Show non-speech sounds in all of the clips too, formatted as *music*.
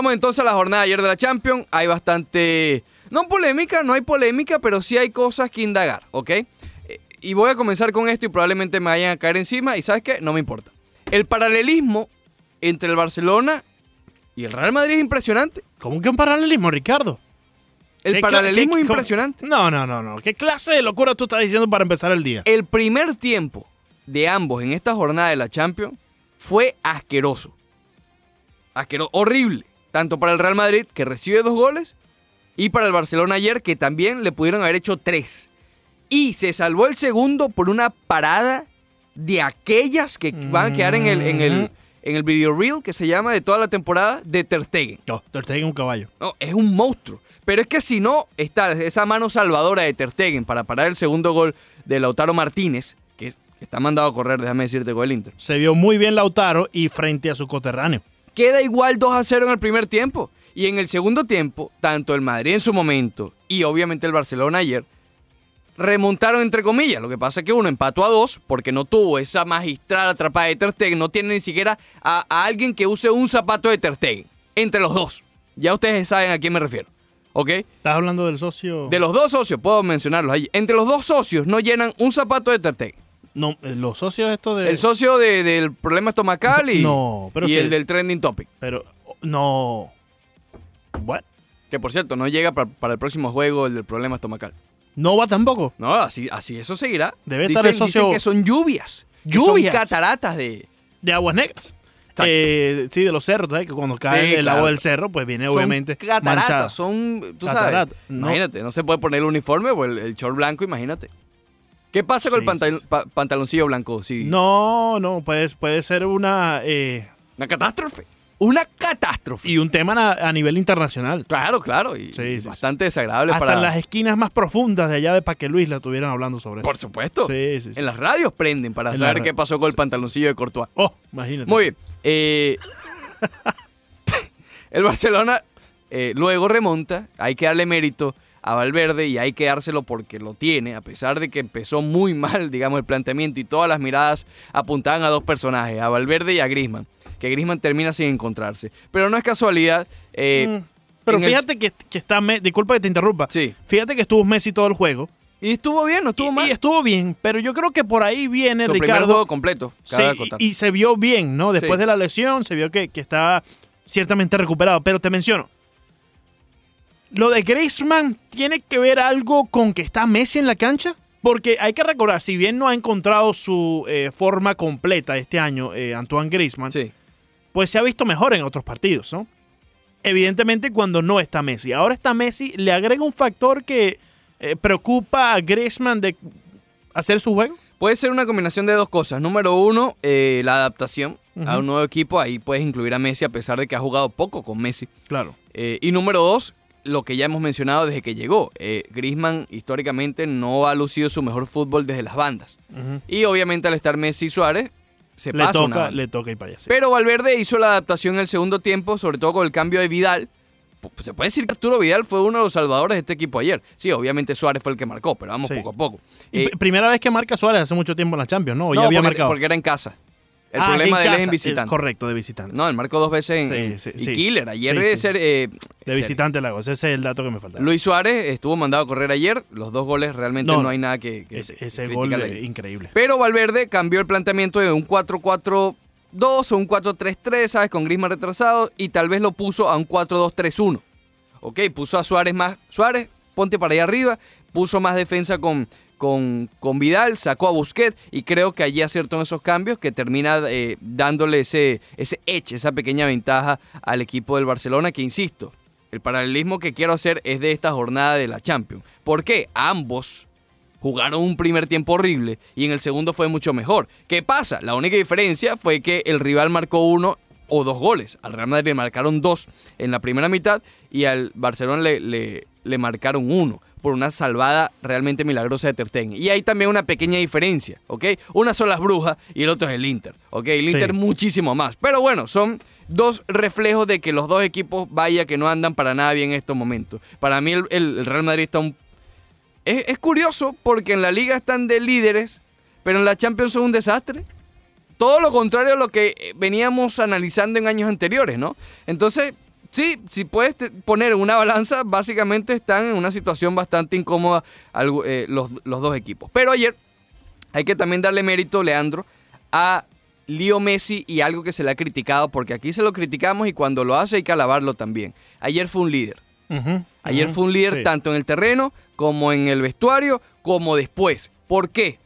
Vamos entonces a la jornada de ayer de la Champions. Hay bastante, no polémica, no hay polémica, pero sí hay cosas que indagar, ¿ok? Eh, Y voy a comenzar con esto y probablemente me vayan a caer encima y ¿sabes qué? No me importa. El paralelismo entre el Barcelona y el Real Madrid es impresionante. ¿Cómo que un paralelismo, Ricardo? El ¿Qué cla- paralelismo es impresionante. No, no, no, no. ¿Qué clase de locura tú estás diciendo para empezar el día? El primer tiempo de ambos en esta jornada de la Champions fue asqueroso. Asqueroso, horrible. Tanto para el Real Madrid, que recibe dos goles, y para el Barcelona ayer, que también le pudieron haber hecho tres. Y se salvó el segundo por una parada de aquellas que van a quedar en el, en el, en el video reel que se llama de toda la temporada de Ter Stegen. No, Ter Stegen un caballo. No, es un monstruo. Pero es que si no está esa mano salvadora de Ter Stegen para parar el segundo gol de Lautaro Martínez, que, es- que está mandado a correr, déjame decirte, con el Inter. Se vio muy bien Lautaro y frente a su coterráneo. Queda igual 2 a 0 en el primer tiempo. Y en el segundo tiempo, tanto el Madrid en su momento y obviamente el Barcelona ayer remontaron entre comillas. Lo que pasa es que uno empató a dos porque no tuvo esa magistral atrapada de Ter Stegen. No tiene ni siquiera a, a alguien que use un zapato de Ter Stegen. Entre los dos. Ya ustedes saben a quién me refiero. ¿Ok? ¿Estás hablando del socio? De los dos socios, puedo mencionarlos ahí. Entre los dos socios no llenan un zapato de Ter Stegen. No, eh, los socios estos de... El socio de- del problema estomacal y, *laughs* No, pero y sí. el del trending topic. Pero, no... Bueno, Que por cierto, no llega para, para el próximo juego el del problema estomacal. no va tampoco. No, así, así eso seguirá. Debe estar el socio- dicen que son lluvias. que Lluvias. Son cataratas de... De aguas negras. Eh, sí, de los cerros, ¿sabes? Que cuando cae Sí, el claro. agua del cerro, pues viene son obviamente cataratas, manchada. son... Tú Catarata, sabes, no. imagínate, no se puede poner el uniforme o el, el short blanco, imagínate. ¿Qué pasa con el Sí, pantal- sí, sí. pa- pantaloncillo blanco? No, no, puede, puede ser una... eh, Una catástrofe. Una catástrofe. y un tema a, nivel internacional. Claro, claro. Y bastante desagradable Hasta para... en las esquinas más profundas de allá de Paque Luis la estuvieron hablando sobre Por eso. supuesto. Sí, sí. En las radios prenden para En saber qué pasó con el pantaloncillo de Courtois. Oh, imagínate. Muy bien. Eh, *laughs* el Barcelona eh, luego remonta. Hay que darle mérito a Valverde y hay que dárselo porque lo tiene, a pesar de que empezó muy mal, digamos, el planteamiento y todas las miradas apuntaban a dos personajes, a Valverde y a Griezmann, que Griezmann termina sin encontrarse. Pero no es casualidad. eh, Mm, Pero el- fíjate que, que está... Me- disculpa que te interrumpa. Sí. Fíjate que estuvo Messi todo el juego. Y estuvo bien, no estuvo y, mal. y estuvo bien, pero yo creo que por ahí viene Su primer Ricardo. juego completo, Sí, y, y se vio bien, ¿no? Después Sí. de la lesión se vio que, que estaba ciertamente recuperado. Pero te menciono, lo de Griezmann tiene que ver algo con que está Messi en la cancha. Porque hay que recordar, si bien no ha encontrado su eh, forma completa este año, eh, Antoine Griezmann, Sí. pues se ha visto mejor en otros partidos, ¿no? Evidentemente cuando no está Messi. Ahora está Messi, le agrega un factor que eh, preocupa a Griezmann de hacer su juego. Puede ser una combinación de dos cosas. Número uno, la adaptación a un nuevo equipo. Ahí puedes incluir a Messi a pesar de que ha jugado poco con Messi. Claro. Y número dos, lo que ya hemos mencionado desde que llegó. Eh, Griezmann históricamente no ha lucido su mejor fútbol desde las bandas. Y obviamente al estar Messi y Suárez, se Le pasa toca, le toca ir para allá. sí. Pero Valverde hizo la adaptación en el segundo tiempo, sobre todo con el cambio de Vidal. Se puede decir que Arturo Vidal fue uno de los salvadores de este equipo ayer. Sí, obviamente Suárez fue el que marcó, pero vamos Sí. poco a poco. Y Eh, pr- primera vez que marca Suárez hace mucho tiempo en la Champions, ¿no? O ya había porque, marcado. porque era en casa. El Ah, problema de él es en eh, visitante. correcto, de visitante. No, él marcó dos veces en, Sí, sí, y sí. Killer. Ayer sí. ser... eh, de visitante Lagos. Ese es el dato que me falta. Luis Suárez estuvo mandado a correr ayer. Los dos goles realmente no, No, hay nada que, que- ese ese gol eh, ahí. increíble. Pero Valverde cambió el planteamiento de un 4-4-2 o un 4-3-3, ¿sabes? Con Griezmann retrasado y tal vez lo puso a un 4-2-3-1. Ok, puso a Suárez más. Suárez, ponte para allá arriba. Puso más defensa con, con, con Vidal, sacó a Busquets y creo que allí acertó en esos cambios que termina eh, dándole ese, ese edge, esa pequeña ventaja al equipo del Barcelona que, insisto, el paralelismo que quiero hacer es de esta jornada de la Champions. ¿Por qué? Ambos jugaron un primer tiempo horrible y en el segundo fue mucho mejor. ¿Qué pasa? La única diferencia fue que el rival marcó uno o dos goles. Al Real Madrid le marcaron dos en la primera mitad y al Barcelona le, le- le marcaron uno por una salvada realmente milagrosa de Ter Stegen. Y hay también una pequeña diferencia, ¿ok? Una son las brujas y el otro es el Inter, ¿ok? El Inter Sí. muchísimo más. Pero bueno, son dos reflejos de que los dos equipos, vaya, que no andan para nada bien en estos momentos. Para mí el, Real Madrid está un... Es, es curioso porque en la liga están de líderes, pero en la Champions son un desastre. Todo lo contrario a lo que veníamos analizando en años anteriores, ¿no? Entonces, sí, si puedes poner en una balanza, básicamente están en una situación bastante incómoda algo- eh, los, los dos equipos. Pero ayer hay que también darle mérito, Leandro, a Leo Messi y algo que se le ha criticado, porque aquí se lo criticamos y cuando lo hace hay que alabarlo también. Ayer fue un líder. Ayer fue un líder sí. tanto en el terreno como en el vestuario, como después. ¿Por qué?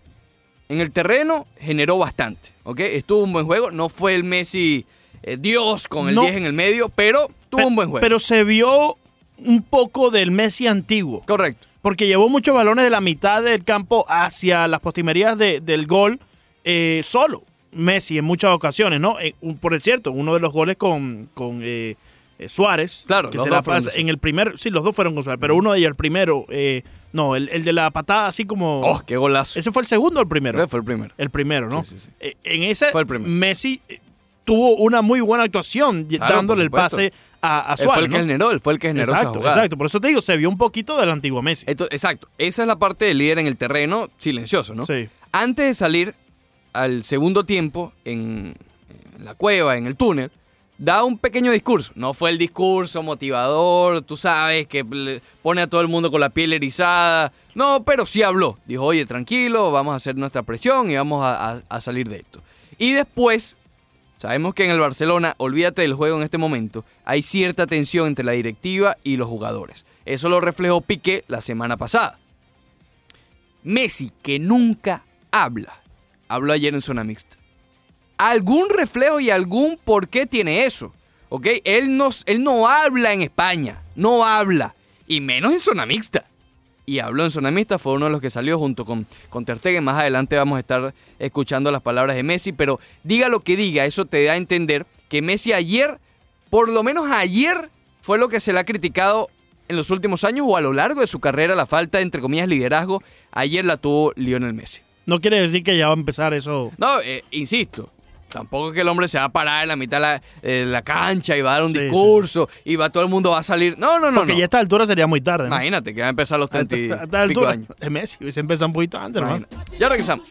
En el terreno generó bastante, ¿ok? Estuvo un buen juego, no fue el Messi eh, Dios con el No. 10 en el medio, pero tuvo Pe- un buen juego. Pero se vio un poco del Messi antiguo. Correcto. Porque llevó muchos balones de la mitad del campo hacia las postimerías de- del gol eh, solo. Messi en muchas ocasiones, ¿no? Eh, un- por el cierto, uno de los goles con, con eh, Suárez. Claro, que los se dos la fueron pasa- en el primer, sí, los dos fueron con Suárez, pero uno de ellos, el primero, no, el, el de la patada así como... Oh, qué golazo. ¿Ese fue el segundo o el primero? Fue el primero. El primero, ¿no? Sí, sí, sí. En ese, Fue el primero. Messi tuvo una muy buena actuación Claro, dándole el pase a, a Él fue Suárez. el que ¿no? generó, él fue el que generó esa Exacto, jugada. exacto. Por eso te digo, se vio un poquito del antiguo Messi. Ento- exacto. Esa es la parte del líder en el terreno, silencioso, ¿no? Sí. Antes de salir al segundo tiempo en, en la cueva, en el túnel, da un pequeño discurso. No fue el discurso motivador, tú sabes, que pone a todo el mundo con la piel erizada. No, pero sí habló. Dijo, oye, tranquilo, vamos a hacer nuestra presión y vamos a, a- a salir de esto. Y después, sabemos que en el Barcelona, olvídate del juego en este momento, hay cierta tensión entre la directiva y los jugadores. Eso lo reflejó Piqué la semana pasada. Messi, que nunca habla, habló ayer en zona mixta. Algún reflejo y algún por qué tiene eso. ¿Ok? Él no, él no habla en España, no habla, y menos en zona mixta. Y habló en zona mixta, fue uno de los que salió junto con, con Ter Stegen. Más adelante vamos a estar escuchando las palabras de Messi, pero diga lo que diga, eso te da a entender que Messi ayer, por lo menos ayer, fue lo que se le ha criticado en los últimos años o a lo largo de su carrera, la falta entre comillas, liderazgo. Ayer la tuvo Lionel Messi. No quiere decir que ya va a empezar eso. No, eh, insisto. Tampoco es que el hombre se va a parar en la mitad de la, eh, la cancha y va a dar un Sí, sí. discurso y va todo el mundo va a salir. No, no, no. Porque no. ya a esta altura sería muy tarde. ¿no? Imagínate que va a empezar a los A 30 y esta- a esta pico altura. años. Es Messi, hubiese empezado un poquito antes, hermano. Ya regresamos.